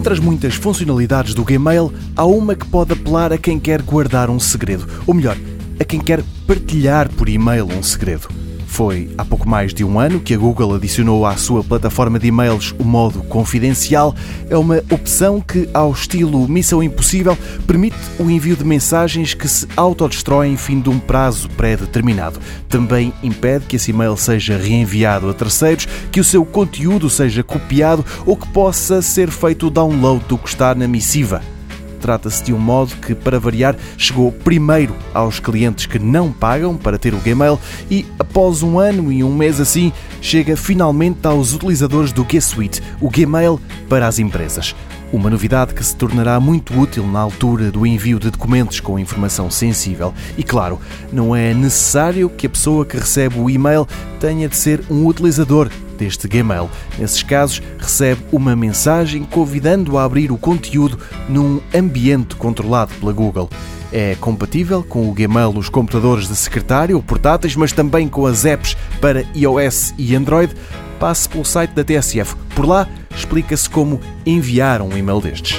Entre as muitas funcionalidades do Gmail, há uma que pode apelar a quem quer guardar um segredo, ou melhor, a quem quer partilhar por e-mail um segredo. Foi há pouco mais de um ano que a Google adicionou à sua plataforma de e-mails o modo confidencial. É uma opção que, ao estilo Missão Impossível, permite o envio de mensagens que se autodestroem em fim de um prazo pré-determinado. Também impede que esse e-mail seja reenviado a terceiros, que o seu conteúdo seja copiado ou que possa ser feito o download do que está na missiva. Trata-se de um modo que, para variar, chegou primeiro aos clientes que não pagam para ter o Gmail e, após um ano e um mês assim, chega finalmente aos utilizadores do G Suite, o Gmail para as empresas. Uma novidade que se tornará muito útil na altura do envio de documentos com informação sensível. E claro, não é necessário que a pessoa que recebe o e-mail tenha de ser um utilizador deste Gmail. Nesses casos, recebe uma mensagem convidando a abrir o conteúdo num ambiente controlado pela Google. É compatível com o Gmail nos computadores de secretário ou portáteis, mas também com as apps para iOS e Android. Passe pelo site da TSF. Por lá, explica-se como enviar um e-mail destes.